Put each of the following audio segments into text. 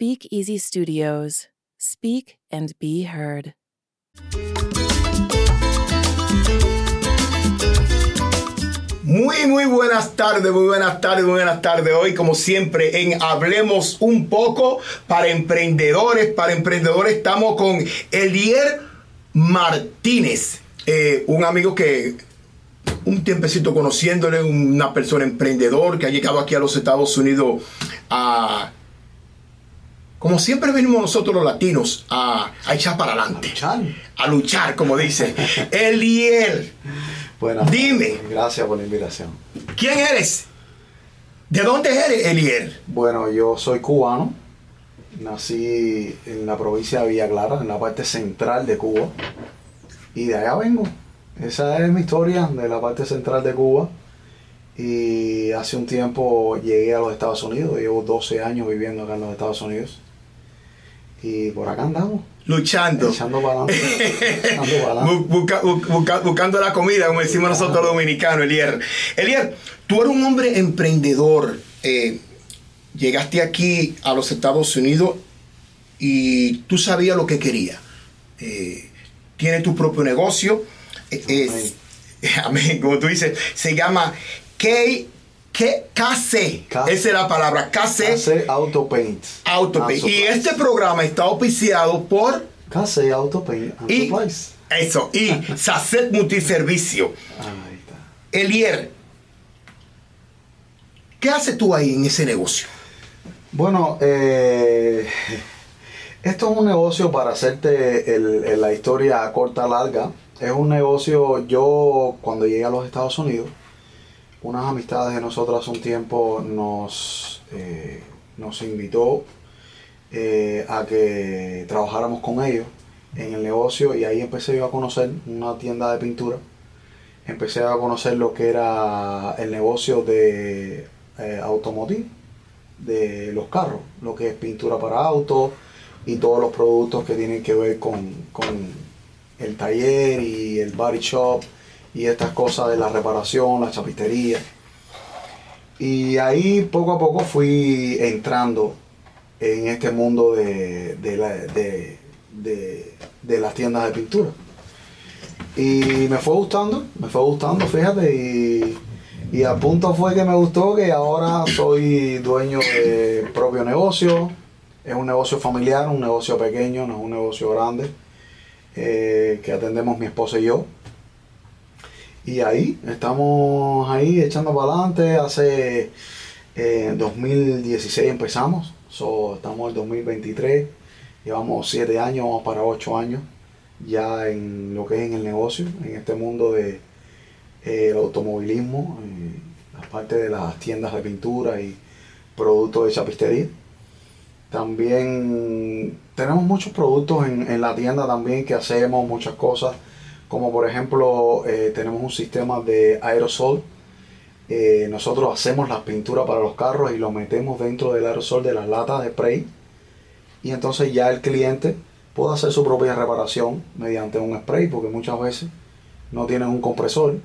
Speak Easy Studios. Speak and be heard. Muy, muy buenas tardes, muy buenas tardes, muy buenas tardes. Hoy, como siempre, en Hablemos un poco para emprendedores. Para emprendedores estamos con Elier Martínez, eh, un amigo que un tiempecito conociéndole, una persona emprendedor que ha llegado aquí a los Estados Unidos a como siempre venimos nosotros los latinos a, a echar para adelante. A luchar. A luchar, como dice. Eliel. Bueno, Dime. Gracias por la invitación. ¿Quién eres? ¿De dónde eres, Eliel? Bueno, yo soy cubano. Nací en la provincia de Villa Clara, en la parte central de Cuba. Y de allá vengo. Esa es mi historia de la parte central de Cuba. Y hace un tiempo llegué a los Estados Unidos. Llevo 12 años viviendo acá en los Estados Unidos. Y por acá andamos. Luchando. Echando para adelante. busca- bu- busca- buscando la comida, como decimos nosotros los dominicanos, Elier. Elier, tú eres un hombre emprendedor. eh, llegaste aquí a los Estados Unidos y tú sabías lo que querías. Eh, tienes tu propio negocio. eh, amén, como tú dices, se llama K, KC. K- Esa es la palabra, KC Case Auto Paint. Autopay. and Y este programa está auspiciado por Case Auto Paint and y eso, y Sacet Multiservicio. Ahí está. Elier, ¿qué haces tú ahí en ese negocio? Bueno, eh, esto es un negocio para hacerte el- el- la historia corta, larga. Es un negocio, yo cuando llegué a los Estados Unidos, unas amistades de nosotros un tiempo nos, eh, nos invitó eh, a que trabajáramos con ellos en el negocio y ahí empecé yo a conocer una tienda de pintura. Empecé a conocer lo que era el negocio de eh, automotive de los carros, lo que es pintura para autos y todos los productos que tienen que ver con, con el taller y el body shop y estas cosas de la reparación, la chapistería. Y ahí poco a poco fui entrando en este mundo de, de, la- de- de- las tiendas de pintura. Y me fue gustando, me fue gustando, fíjate, y, y a punto fue que me gustó que ahora soy dueño de propio negocio. Es un negocio familiar, un negocio pequeño, no es un negocio grande, eh, que atendemos mi esposa y yo. Y ahí, estamos ahí echando para adelante. Hace eh, 2016 empezamos, so, estamos en 2023, llevamos 7 años, vamos para 8 años ya en lo que es en el negocio, en este mundo de eh, automovilismo, eh, la parte de las tiendas de pintura y productos de chapistería. También tenemos muchos productos en, en la tienda también que hacemos, muchas cosas, como por ejemplo eh, tenemos un sistema de aerosol. Eh, nosotros hacemos las pinturas para los carros y lo metemos dentro del aerosol de las latas de spray y entonces ya el cliente puede hacer su propia reparación mediante un spray porque muchas veces no tienen un compresor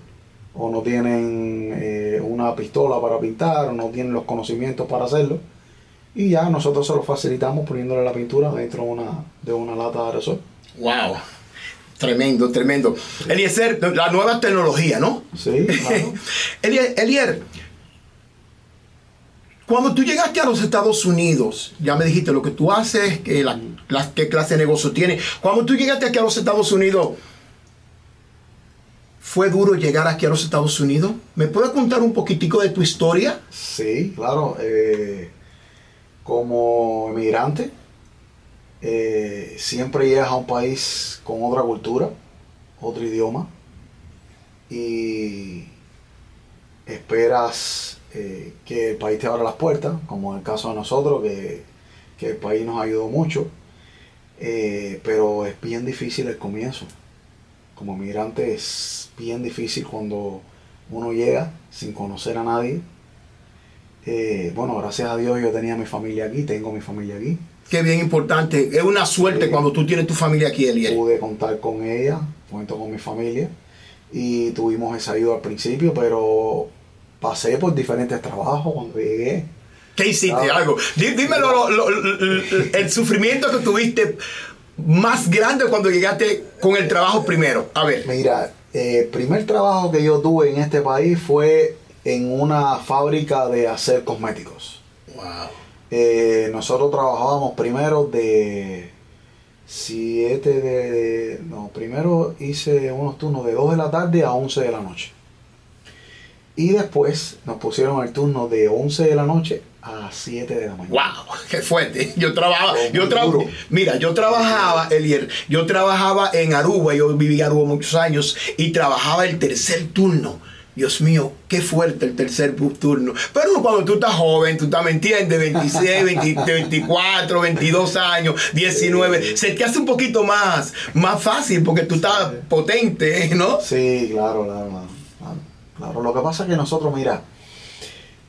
o no tienen eh, una pistola para pintar o no tienen los conocimientos para hacerlo y ya nosotros se lo facilitamos poniéndole la pintura dentro de una, de una lata de aerosol. Wow, tremendo, tremendo. Eliezer, la nueva tecnología, ¿no? Sí, claro. Elier, Elier, cuando tú llegaste a los Estados Unidos, ya me dijiste lo que tú haces, que la, la- qué clase de negocio tienes. Cuando tú llegaste aquí a los Estados Unidos, ¿fue duro llegar aquí a los Estados Unidos? ¿Me puedes contar un poquitico de tu historia? Sí, claro. eh, como emigrante, eh, siempre llegas a un país con otra cultura, otro idioma, y esperas eh, que el país te abra las puertas, como en el caso de nosotros, que, el país nos ayudó mucho, eh, pero es bien difícil el comienzo. Como emigrante es bien difícil cuando uno llega sin conocer a nadie. Bueno, gracias a Dios yo tenía mi familia aquí, tengo mi familia aquí. Que bien importante. Es una suerte Sí. cuando tú tienes tu familia aquí, Eliel. Pude contar con ella, cuento con mi familia y tuvimos esa ayuda al principio, pero pasé por diferentes trabajos cuando llegué. ¿Qué hiciste? Algo. Dí- Dime lo- lo- lo- el sufrimiento que tuviste más grande cuando llegaste con el trabajo primero. A ver. Mira, el primer trabajo que yo tuve en este país fue en una fábrica de hacer cosméticos. Wow. Eh, nosotros trabajábamos primero de 7 de, No, primero hice unos turnos de 2 de la tarde a 11 de la noche. Y después nos pusieron el turno de 11 de la noche a 7 de la mañana. Wow, qué fuerte. Yo trabajaba, yo tra- duro. mira, yo trabajaba, Elier, yo trabajaba en Aruba, yo viví en Aruba muchos años y trabajaba el tercer turno. Dios mío, qué fuerte el tercer turno. Pero cuando tú estás joven, tú estás, ¿me entiendes? 26, 20, 24, 22 años, 19, se te hace un poquito más, más fácil porque tú estás potente, ¿no? Sí, claro, claro, claro, claro, claro. Lo que pasa es que nosotros, mira,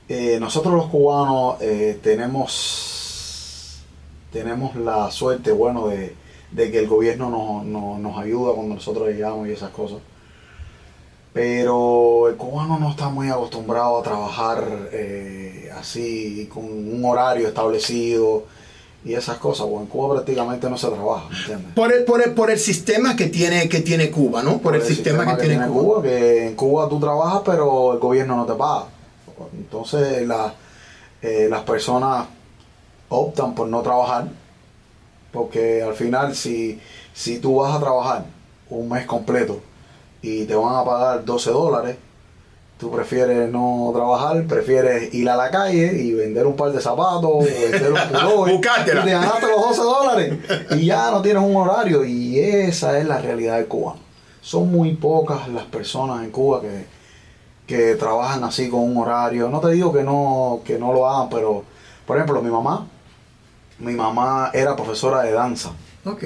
eh, nosotros los cubanos eh, tenemos, tenemos la suerte, bueno, de, de que el gobierno nos, nos- nos ayuda cuando nosotros llegamos y esas cosas. Pero no está muy acostumbrado a trabajar eh, así, con un horario establecido y esas cosas. Bueno, en Cuba prácticamente no se trabaja. Por el, por el, por el sistema que tiene, que tiene Cuba, ¿no? Por, el, sistema, que, tiene, Cuba. que en Cuba tú trabajas pero el gobierno no te paga. Entonces la- eh, las personas optan por no trabajar porque al final si, si tú vas a trabajar un mes completo y te van a pagar 12 dólares, tú prefieres no trabajar, prefieres ir a la calle y vender un par de zapatos, o vender un pullover, Buscártela. y te ganaste los 12 dólares y ya no tienes un horario y esa es la realidad del cubano. Son muy pocas las personas en Cuba que, que trabajan así con un horario. No te digo que no, que no lo hagan, pero por ejemplo mi mamá, mi mamá era profesora de danza. Ok.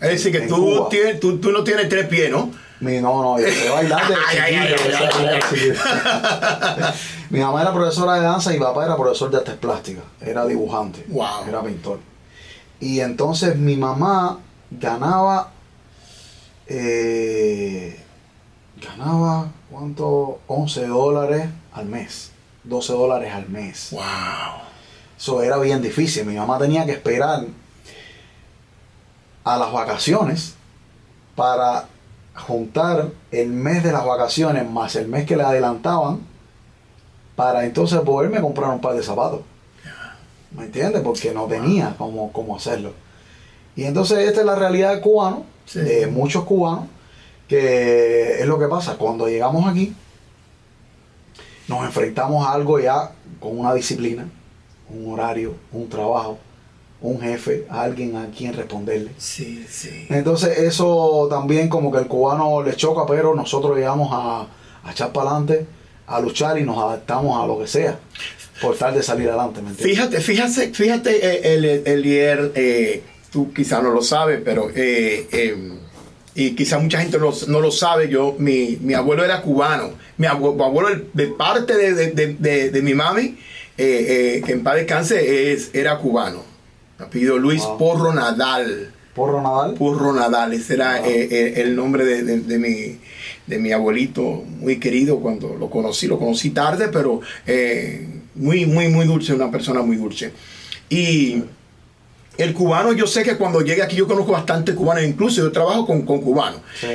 Es decir, que tú, Cuba. tienes, tú, tú no tienes tres pies, ¿no? Mi, no, no, yo sé bailar de chiquito. Mi mamá era profesora de danza y mi papá era profesor de artes plásticas, era dibujante, Wow. era pintor. Y entonces mi mamá ganaba, eh, ganaba, ¿cuánto? 11 dólares al mes, 12 dólares al mes. Wow. Eso era bien difícil. Mi mamá tenía que esperar a las vacaciones para juntar el mes de las vacaciones más el mes que le adelantaban para entonces poderme comprar un par de zapatos. ¿Me entiendes? Porque no tenía cómo, cómo hacerlo. Y entonces esta es la realidad del cubano, Sí. de muchos cubanos, que es lo que pasa. Cuando llegamos aquí, nos enfrentamos a algo ya con una disciplina, un horario, un trabajo, un jefe, a alguien a quien responderle. Sí, sí. Entonces eso también como que el cubano le choca, pero nosotros llegamos a, a echar para adelante, a luchar y nos adaptamos a lo que sea, por tal de salir adelante, ¿me entiendes? Fíjate, fíjate, fíjate, eh, el, Elier, eh, tú quizás no lo sabes, pero, eh, eh, y quizás mucha gente no, no lo sabe, yo, mi, mi abuelo era cubano, mi abue- mi abuelo, de parte de, de- de- de- de mi mami, eh, eh, que en paz descanse, es, era cubano. Apellido Luis Wow. Porro Nadal. Porro Nadal. Porro Nadal, ese era Wow. eh, eh, el nombre de, de- de mi, de mi abuelito, muy querido cuando lo conocí, lo conocí tarde, pero eh, muy, muy, muy dulce, una persona muy dulce. Y el cubano, yo sé que cuando llega aquí, yo conozco bastante cubanos, incluso yo trabajo con, con cubanos. Sí.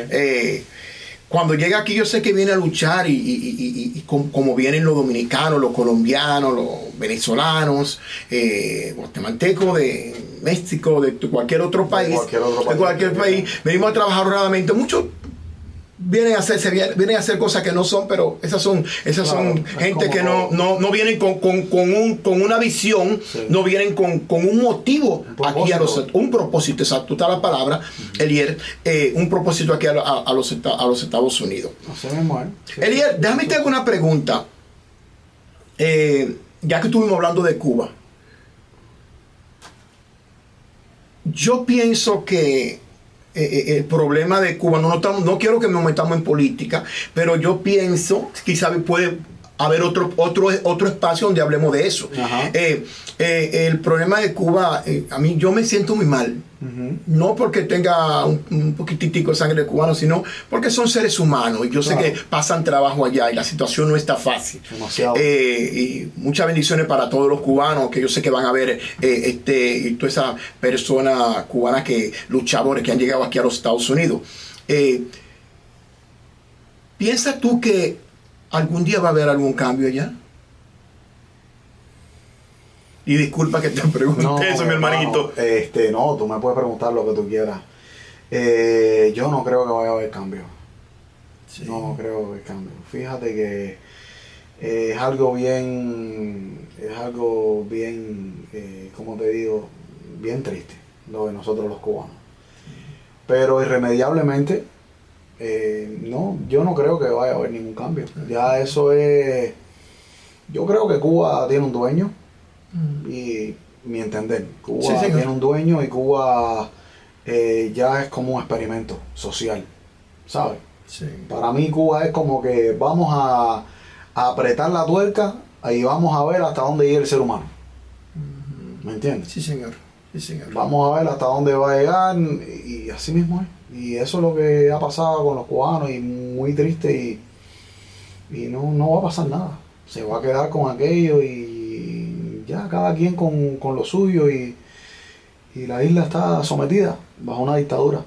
Cuando llega aquí, yo sé que viene a luchar y, y- y- y- y com- como vienen los dominicanos, los colombianos, los venezolanos, eh, guatemaltecos de México, de cualquier otro país, cualquier otro de país. cualquier país, venimos a trabajar honradamente. Muchos vienen a hacerse vienen a hacer cosas que no son pero esas son esas Claro, son gente que no, no, no vienen con, con, con un, con una visión Sí. no vienen con, con un motivo Un aquí a los un propósito exacto está la palabra Elier eh, un propósito aquí a, a- a los, a los Estados Unidos mismo, ¿eh? Sí. Elier déjame te hago una pregunta Eh, ya que estuvimos hablando de Cuba yo pienso que eh, eh, el problema de Cuba, no, no, estamos- no quiero que nos metamos en política, pero yo pienso, quizás puede haber otro, otro, otro espacio donde hablemos de eso. Eh, eh, el problema de Cuba, eh, a mí yo me siento muy mal. No porque tenga un, un poquitico de sangre de cubano, sino porque son seres humanos. Y yo sé que pasan trabajo allá y la situación no está fácil. Y muchas bendiciones para todos los cubanos que yo sé que van a ver este, y todas esas personas cubanas que luchadores que han llegado aquí a los Estados Unidos. ¿Piensas tú que algún día va a haber algún cambio allá? Y disculpa que te pregunte eso, mi hermanito. Este, no, tú me puedes preguntar lo que tú quieras. Eh, yo no creo que vaya a haber cambio. No, no creo que haber cambio. Fíjate que eh, es algo bien, es algo bien, eh, como te digo, bien triste lo de nosotros los cubanos. Pero irremediablemente, eh, no, yo no creo que vaya a haber ningún cambio. Ya eso es, yo creo que Cuba tiene un dueño y mi entender, Cuba Sí, tiene un dueño y Cuba eh, ya es como un experimento social, ¿sabes? Sí. Para mí Cuba es como que vamos a, a apretar la tuerca y vamos a ver hasta dónde llega el ser humano. ¿Me entiendes? Sí, señor. Sí, señor. Vamos a ver hasta dónde va a llegar y, y así mismo es. Y eso es lo que ha pasado con los cubanos y muy triste y, y no, no va a pasar nada. Se va a quedar con aquello y ya cada quien con, con lo suyo y, y la isla está sometida bajo una dictadura.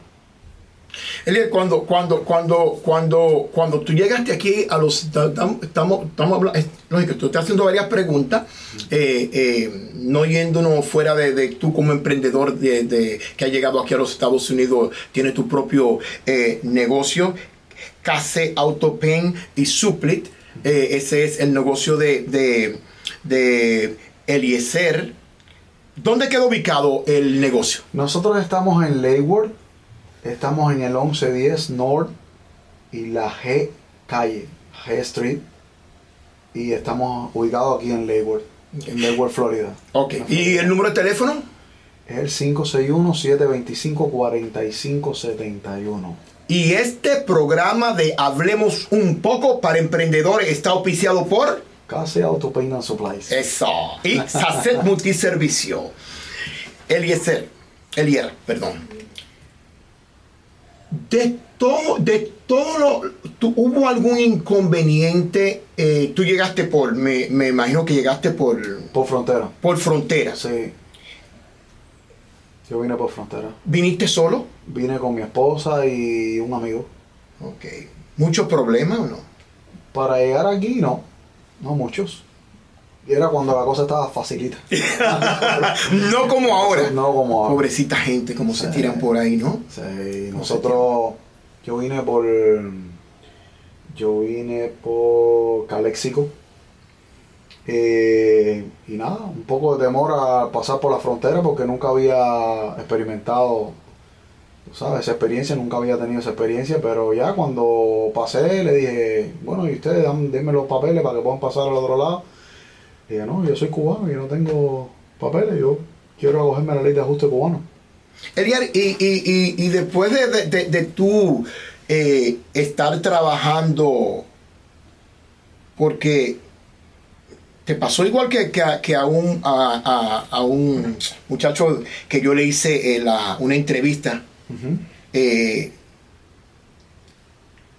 Cuando, cuando, cuando, cuando, cuando tú llegaste aquí a los estamos, estamos, hablando, lógico, tú estás haciendo varias preguntas, eh, eh, no yéndonos fuera de, de tú como emprendedor de, que ha llegado aquí a los Estados Unidos, tienes tu propio eh, negocio, Case Autopen y Suplit, ese es el negocio de, de, de Eliezer. ¿Dónde queda ubicado el negocio? Nosotros estamos en Leyward, estamos en el 1110 North y la G calle, G Street, y estamos ubicados aquí en Leyward, en Leyward, Florida. Ok, ¿y el número de teléfono? Es el 561-725-4571. Y este programa de Hablemos un poco para emprendedores está auspiciado por Case Auto Paint and Supplies. eso y Sacet Multiservicio. Eliezer, Elier, perdón. De todo, de todo lo, tú- ¿hubo algún inconveniente? Eh, tú llegaste por, me, me imagino que llegaste por, Por frontera. por fronteras. Sí. Yo vine por frontera. ¿Viniste solo? Vine con mi esposa y un amigo. Ok. ¿Muchos problemas o no? Para llegar aquí, no. No muchos. Y era cuando la cosa estaba facilita. no como ahora. No como ahora. Pobrecita gente, como se tiran por ahí, ¿no? Sí, nosotros, yo vine por, yo vine por Caléxico. Eh, y nada, un poco de temor a pasar por la frontera porque nunca había experimentado, tú sabes, esa experiencia, nunca había tenido esa experiencia, pero ya cuando pasé le dije, bueno, y ustedes denme los papeles para que puedan pasar al otro lado. Y dije, no, yo soy cubano, yo no tengo papeles, yo quiero acogerme a la ley de ajuste cubano. Eliar, y, y, y, y después de, de, de- de tú eh, estar trabajando, porque te pasó igual que, que a, que a un, a, a- a un muchacho que yo le hice eh, la- una entrevista, eh,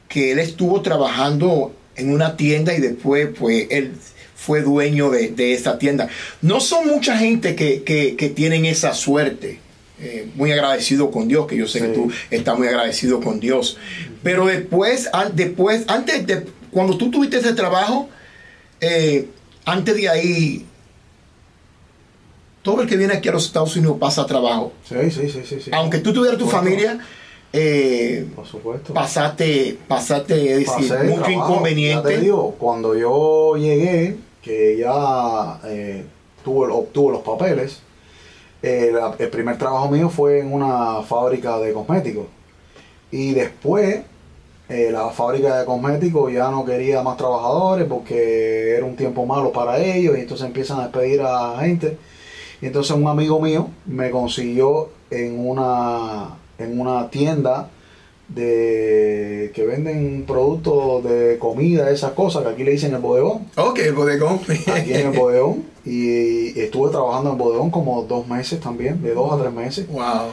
que él estuvo trabajando en una tienda y después pues él fue dueño de, de esa tienda. No son mucha gente que, que- que tienen esa suerte. Eh, muy agradecido con Dios, que yo sé que tú estás muy agradecido con Dios. Pero después, an- después antes de, cuando tú tuviste ese trabajo, eh, antes de ahí, todo el que viene aquí a los Estados Unidos pasa trabajo. Sí, sí, sí, sí. sí. Aunque tú tuvieras tu familia, eh, Por supuesto. pasaste, pasaste, es decir, mucho trabajo. Ya inconveniente. te digo, cuando yo llegué, que ya eh, tuve, obtuve los papeles, eh, el primer trabajo mío fue en una fábrica de cosméticos. Y después, eh, la fábrica de cosméticos ya no quería más trabajadores porque era un tiempo malo para ellos y entonces empiezan a despedir a gente. Y entonces un amigo mío me consiguió en una, en una tienda de que venden productos de comida, esas cosas, que aquí le dicen el bodegón. Ok, el bodegón. Aquí en el bodegón. Y estuve trabajando en el bodegón como dos meses también, de dos a tres meses. Wow.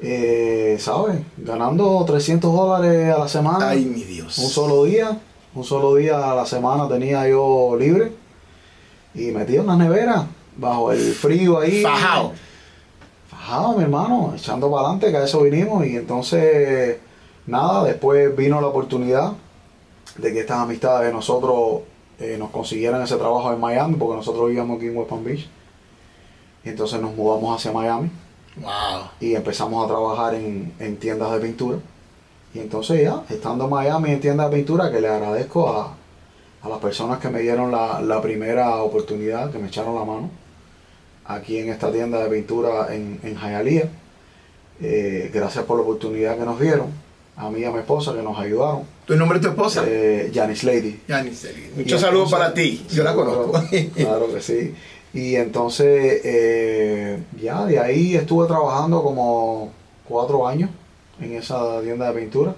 Eh, ¿Sabes? Ganando 300 dólares a la semana. Ay, mi Dios. Un solo día. Un solo día a la semana tenía yo libre. Y metí en la nevera, bajo el frío ahí. Fajao. Fajado, mi hermano, echando para adelante, que a eso vinimos. Y entonces, nada, después vino la oportunidad de que estas amistades de nosotros eh, nos consiguieran ese trabajo en Miami, porque nosotros vivíamos aquí en West Palm Beach. Y entonces nos mudamos hacia Miami Wow. y empezamos a trabajar en, en tiendas de pintura. Y entonces ya, estando en Miami en tiendas de pintura, que le agradezco a, a las personas que me dieron la, la primera oportunidad, que me echaron la mano, aquí en esta tienda de pintura en, en Hialeah. Eh, gracias por la oportunidad que nos dieron, a mí y a mi esposa que nos ayudaron, ¿Tu nombre de tu esposa? eh, Janice Lady. Ya ni sé. Y Muchos saludos para ti. Yo la conozco. Claro, claro que sí. Y entonces, eh, ya de ahí estuve trabajando como cuatro años en esa tienda de pintura.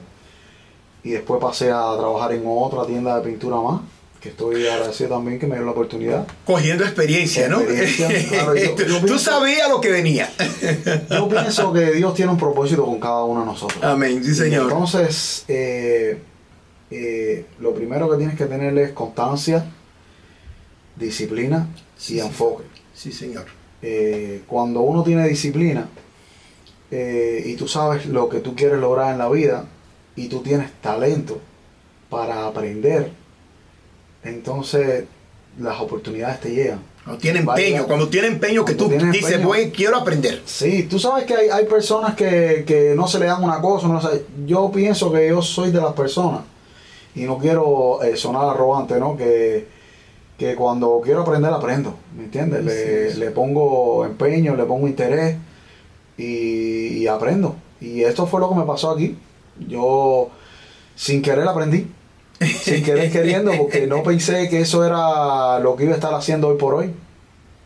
Y después pasé a trabajar en otra tienda de pintura más, que estoy agradecido también que me dio la oportunidad. Cogiendo experiencia, ¿no? Experiencia, claro, yo- yo Tú sabías lo que venía. Yo pienso que Dios tiene un propósito con cada uno de nosotros. Amén, sí, Y señor. Entonces, eh, eh, lo primero que tienes que tener es constancia, disciplina Sí, y enfoque. Sí, señor. Eh, cuando uno tiene disciplina y tú sabes lo que tú quieres lograr en la vida y tú tienes talento para aprender, entonces las oportunidades te llegan. Cuando tiene empeño, cuando tiene empeño que tú dices, empeño. voy, quiero aprender. Sí, tú sabes que hay, hay personas que, que no se le dan una cosa, no sé, yo pienso que yo soy de las personas y no quiero eh, sonar arrogante, ¿no? Que, que cuando quiero aprender, aprendo, ¿me entiendes? Le, Sí, sí. le pongo empeño, le pongo interés y, y aprendo. Y esto fue lo que me pasó aquí. Yo sin querer aprendí, sin querer queriendo, porque no pensé que eso era lo que iba a estar haciendo hoy por hoy.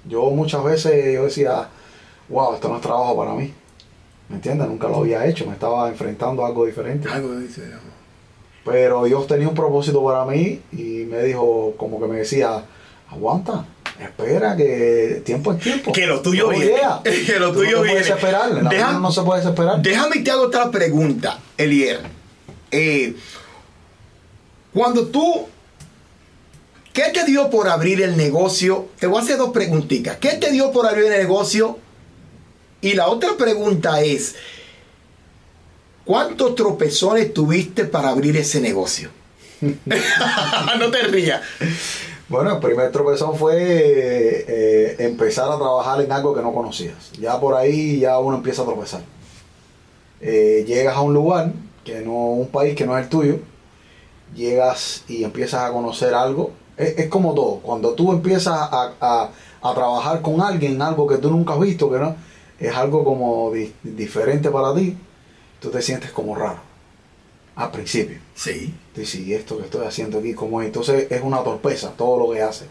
Yo muchas veces yo decía, wow, esto no es trabajo para mí. ¿Me entiendes? Nunca lo había hecho, me estaba enfrentando a algo diferente. Algo amor. Pero Dios tenía un propósito para mí y me dijo, como que me decía, aguanta, espera, que tiempo es tiempo. Que lo tuyo Todo viene. llega. Que lo Tú tuyo no te puedes viene. Deja- no se puede desesperar. Déjame te hago otra pregunta, Elier. Eh, cuando tú, ¿qué te dio por abrir el negocio? Te voy a hacer dos preguntitas. ¿Qué te dio por abrir el negocio? Y la otra pregunta es, ¿cuántos tropezones tuviste para abrir ese negocio? no te rías. Bueno, el primer tropezón fue eh, empezar a trabajar en algo que no conocías. Ya por ahí ya uno empieza a tropezar. Eh, llegas a un lugar, que no, un país que no es el tuyo, llegas y empiezas a conocer algo. Es, es como todo, cuando tú empiezas a, a- a trabajar con alguien, algo que tú nunca has visto, que no, es algo como di- diferente para ti, tú te sientes como raro al principio. Sí. Dices, ¿y esto que estoy haciendo aquí? ¿Cómo es? Entonces es una torpeza todo lo que hace.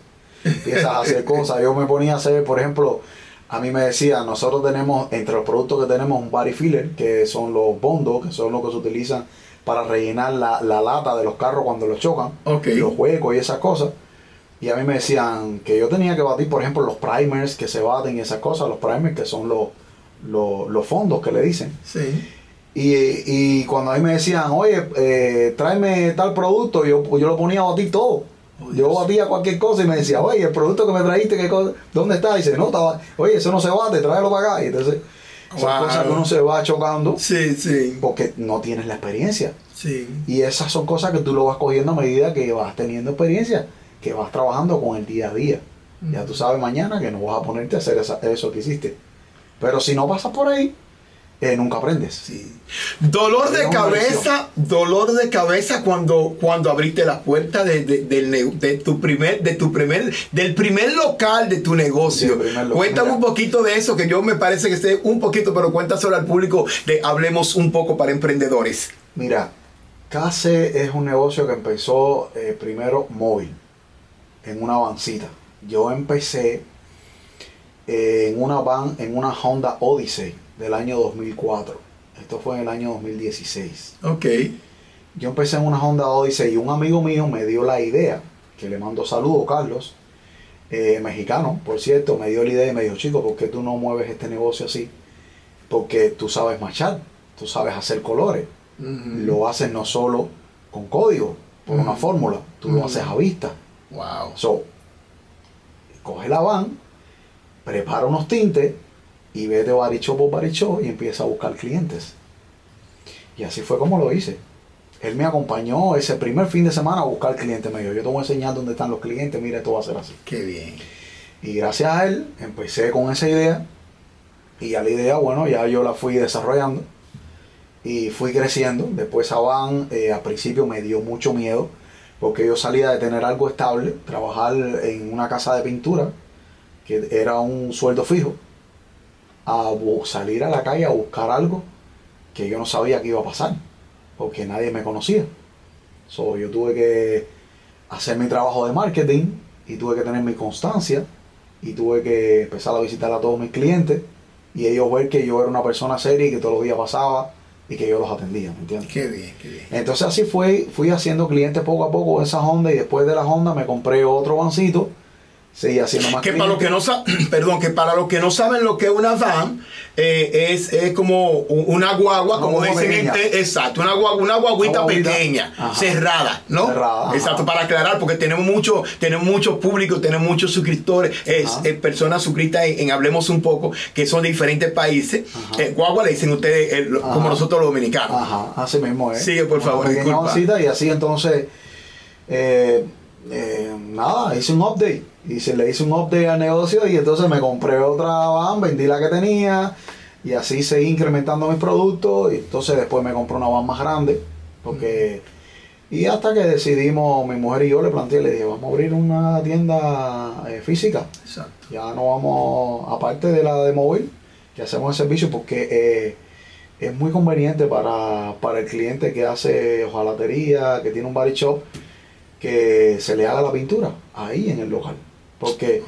Empiezas a hacer cosas. Yo me ponía a hacer, por ejemplo, a mí me decía, nosotros tenemos, entre los productos que tenemos, un body filler, que son los bondos, que son los que se utilizan para rellenar la, la lata de los carros cuando los chocan, Ok. los huecos y esas cosas. Y a mí me decían que yo tenía que batir, por ejemplo, los primers que se baten y esas cosas, los primers que son los, los, los fondos que le dicen. Sí. Y, y cuando a mí me decían, oye, eh, tráeme tal producto, yo, yo lo ponía a batir todo. Oh, yo batía cualquier cosa y me decía, oye, el producto que me trajiste, ¿qué cosa? ¿dónde está? Y dice, no, estaba, oye, eso no se bate, tráelo para acá. Y entonces, son Wow. cosas que uno se va chocando Sí, sí. porque no tienes la experiencia. Sí. Y esas son cosas que tú lo vas cogiendo a medida que vas teniendo experiencia, que vas trabajando con el día a día. Ya tú sabes mañana que no vas a ponerte a hacer esa- eso que hiciste. Pero si no pasas por ahí, eh, nunca aprendes. Sí. Dolor de cabeza, dolor de cabeza cuando, cuando abriste la puerta de, tu primer, de tu primer, del primer local de tu negocio. Local. Cuéntame Mira. un poquito de eso, que yo me parece que sé un poquito, pero cuéntaselo al público de Hablemos un poco para emprendedores. Mira, Case es un negocio que empezó eh, primero móvil, en una vancita. Yo empecé eh, en una van, en una Honda Odyssey del año 2004. Esto fue en el año 2016. Ok. Yo empecé en una Honda Odyssey y un amigo mío me dio la idea, que le mando saludos, Carlos, eh, mexicano, por cierto, me dio la idea y me dijo, chico, ¿por qué tú no mueves este negocio así? Porque tú sabes machar, tú sabes hacer colores. Lo haces no solo con código, por una fórmula, tú lo haces a vista. Wow. So, coge la van, prepara unos tintes y vete barichó por barichó y empieza a buscar clientes. Y así fue como lo hice. Él me acompañó ese primer fin de semana a buscar clientes. Me dijo, yo te voy a enseñar dónde están los clientes, mira, esto va a ser así. Qué bien. Y gracias a él empecé con esa idea. Y ya la idea, bueno, ya yo la fui desarrollando. Y fui creciendo. Después esa van, eh, al principio me dio mucho miedo. Porque yo salía de tener algo estable, trabajar en una casa de pintura, que era un sueldo fijo, a salir a la calle a buscar algo que yo no sabía que iba a pasar. Porque nadie me conocía. So, yo tuve que hacer mi trabajo de marketing y tuve que tener mi constancia y tuve que empezar a visitar a todos mis clientes y ellos ver que yo era una persona seria y que todos los días pasaba y que yo los atendía, ¿me entiendes? Qué bien, qué bien. Entonces así fue, fui haciendo clientes poco a poco en esa Honda y después de la Honda me compré otro vancito, seguí haciendo más Que para los que no perdón, que para los que no saben lo que es una van, eh, es, es como una guagua, Una como dicen, este- exacto, una, guagua, una guaguita Una guaguita. pequeña, Ajá. cerrada, ¿no? Cerrada, exacto, para aclarar, porque tenemos mucho, tenemos mucho público, tenemos muchos suscriptores, es, eh, personas suscritas en, en Hablemos un poco, que son de diferentes países. Eh, guagua le dicen ustedes, eh, lo- como nosotros los dominicanos. Ajá, así mismo es. Sigue, por Una favor, disculpa. y así entonces, nada, hice un update. Y se le hice un update al negocio y entonces me compré otra van, vendí la que tenía y así seguí incrementando mis productos. Y entonces después me compré una van más grande. Porque, y hasta que decidimos, mi mujer y yo le planteé, le dije, vamos a abrir una tienda eh, física. Exacto. Ya no vamos, aparte de la de móvil, que hacemos el servicio porque eh, es muy conveniente para, para el cliente que hace hojalatería, que tiene un body shop, que se le haga la pintura ahí en el local. Porque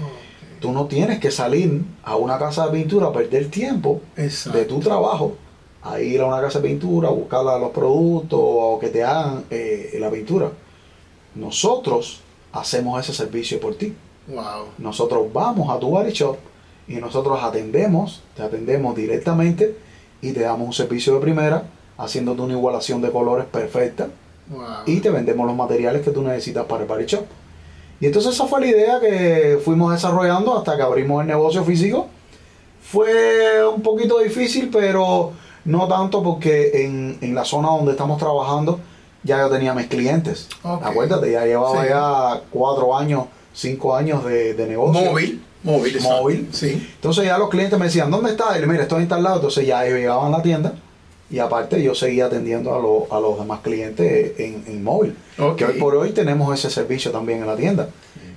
tú no tienes que salir a una casa de pintura a perder tiempo Exacto. de tu trabajo a ir a una casa de pintura, a buscar los productos o que te hagan eh, la pintura. Nosotros hacemos ese servicio por ti. Wow. Nosotros vamos a tu body shop y nosotros atendemos, te atendemos directamente y te damos un servicio de primera, haciéndote una igualación de colores perfecta Wow. y te vendemos los materiales que tú necesitas para el body shop. Y entonces esa fue la idea que fuimos desarrollando hasta que abrimos el negocio físico. Fue un poquito difícil, pero no tanto porque en, en la zona donde estamos trabajando ya yo tenía mis clientes. Ok. Acuérdate, ya llevaba Sí. ya cuatro años, cinco años de, de negocio. Móvil. Móvil. Móvil. Sí. Entonces ya los clientes me decían, ¿dónde está? Y le, mira, estoy instalado. Entonces ya ellos llegaban a la tienda y aparte yo seguía atendiendo a, los- a los demás clientes en, en móvil. Que hoy por hoy tenemos ese servicio también en la tienda.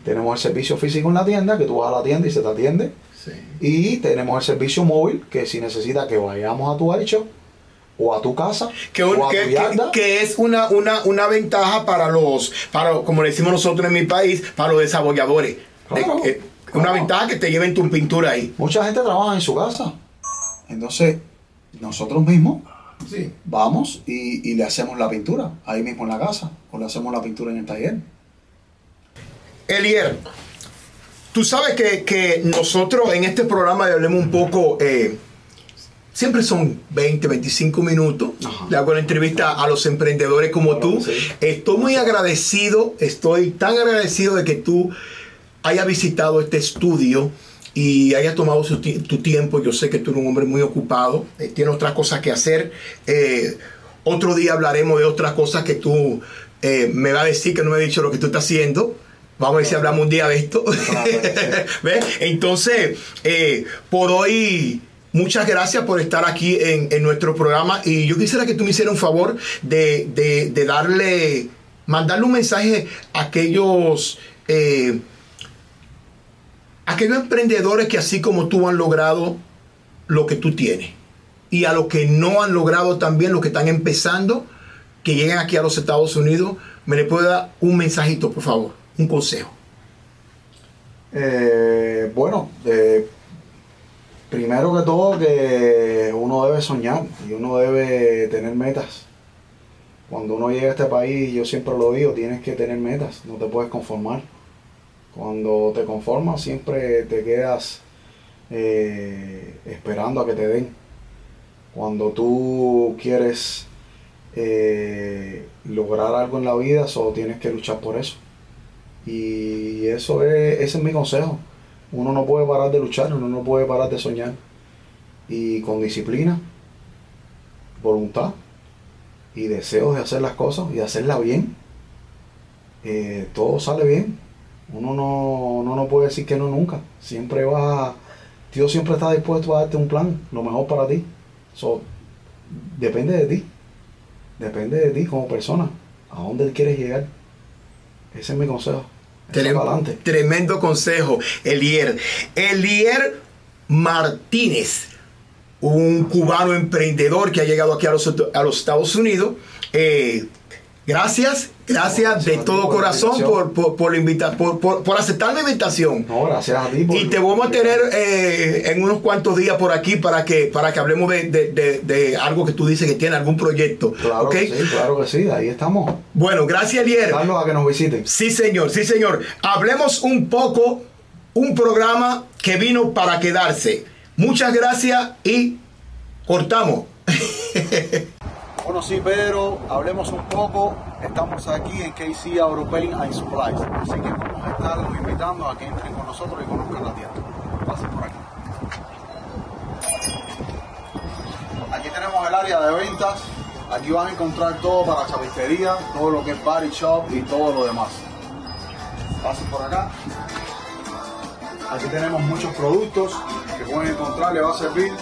Tenemos el servicio físico en la tienda, que tú vas a la tienda y se te atiende. Sí. Y tenemos el servicio móvil, que si necesitas que vayamos a tu hecho o a tu casa que, un- o a que- tu que- yarda. que es una, una, una ventaja para los, para, como le decimos nosotros en mi país, para los desarrolladores. Claro, eh, Una ventaja que te lleven tu pintura ahí. Mucha gente trabaja en su casa. Entonces, nosotros mismos Sí. vamos y, y le hacemos la pintura ahí mismo en la casa o le hacemos la pintura en el taller. Elier, tú sabes que, que nosotros en este programa de Hablemos un poco, eh, siempre son 20, 25 minutos. Ajá. Le hago la entrevista a los emprendedores como Claro tú. sí. Estoy muy agradecido, estoy tan agradecido de que tú hayas visitado este estudio y hayas tomado su tu tiempo. Yo sé que tú eres un hombre muy ocupado, eh, tienes otras cosas que hacer. Eh, otro día hablaremos de otras cosas que tú eh, me vas a decir que no me has dicho lo que tú estás haciendo. Vamos a ver si hablamos un día de esto. Sí. ¿Ves? Entonces, eh, por hoy, muchas gracias por estar aquí en, en nuestro programa. Y yo quisiera que tú me hicieras un favor de, de- de darle, mandarle un mensaje a aquellos, eh, aquellos emprendedores que así como tú han logrado lo que tú tienes. Y a los que no han logrado también, los que están empezando, que lleguen aquí a los Estados Unidos, me le puede dar un mensajito, por favor, un consejo. Eh, bueno, eh, primero que todo que uno debe debe soñar y uno debe tener metas. Cuando uno llega a este país, yo siempre lo digo, tienes que tener metas, no te puedes conformar. Cuando te conformas, siempre te quedas eh, esperando a que te den. Cuando tú quieres eh, lograr algo en la vida, solo tienes que luchar por eso. Y eso es, ese es mi consejo. Uno no puede parar de luchar, uno no puede parar de soñar. Y con disciplina, voluntad y deseos de hacer las cosas y hacerlas bien, eh, todo sale bien. Uno no, no, puede decir que no nunca. Siempre va, Dios siempre está dispuesto a darte un plan, lo mejor para ti. So, depende de ti. Depende de ti como persona. ¿A dónde quieres llegar? Ese es mi consejo. Tremendo, consejo, Elier. Elier Martínez, un cubano emprendedor que ha llegado aquí a los, a los Estados Unidos. Eh, Gracias, gracias de todo corazón por, por, por, por, aceptar la invitación. No, gracias a ti. y te vamos a tener eh, en unos cuantos días por aquí para que, para que hablemos de, algo que tú dices que tiene algún proyecto. Claro que sí, claro que sí, ahí estamos. Bueno, gracias, Lier. Carlos, a que nos visiten. Sí, señor, sí, señor. Hablemos un poco, un programa que vino para quedarse. Muchas gracias y cortamos. Bueno, sí, pero hablemos un poco. Estamos aquí en KC European and Supplies. Así que vamos a estar invitando a que entren con nosotros y conozcan la tienda. Pasen por aquí. Aquí tenemos el área de ventas. Aquí van a encontrar todo para chapistería, todo lo que es body shop y todo lo demás. Pasen por acá. Aquí tenemos muchos productos que pueden encontrar, le va a servir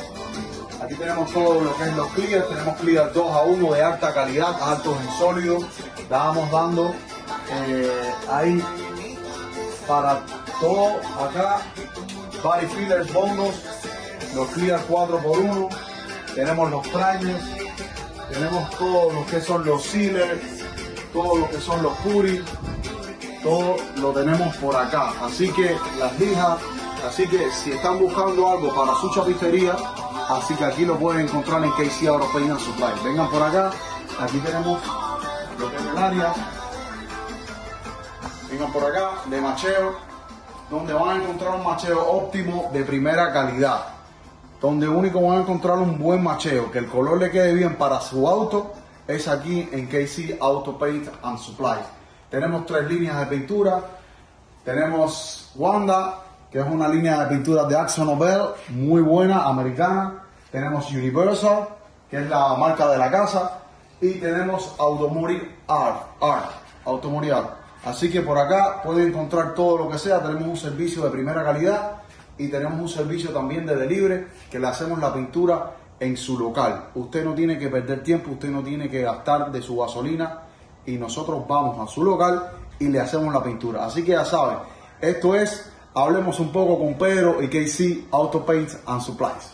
Aquí tenemos todo lo que es los clear, tenemos clear 2 a 1 de alta calidad, altos en sólido. Estábamos dando eh, ahí para todo acá, body fillers, bondos, los clear 4 x 1 tenemos los primers, tenemos todo lo que son los sealers, todo lo que son los puris, todo lo tenemos por acá. Así que las lijas, así que si están buscando algo para su chapistería, Así que aquí lo pueden encontrar en KC European Supply. Vengan por acá, aquí tenemos lo que es el área. Vengan por acá, de macheo, donde van a encontrar un macheo óptimo de primera calidad. Donde único van a encontrar un buen macheo, que el color le quede bien para su auto, es aquí en KC Auto Paint and Supply. Tenemos tres líneas de pintura. Tenemos Wanda, que es una línea de pintura de Axo Nobel, muy buena, americana. Tenemos Universal, que es la marca de la casa. Y tenemos Automotive Art, Art, Automotive Art. Así que por acá pueden encontrar todo lo que sea. Tenemos un servicio de primera calidad y tenemos un servicio también de delivery que le hacemos la pintura en su local. Usted no tiene que perder tiempo, usted no tiene que gastar de su gasolina y nosotros vamos a su local y le hacemos la pintura. Así que ya saben, esto es hablemos un poco con Pedro y KC Auto Paint and Supplies.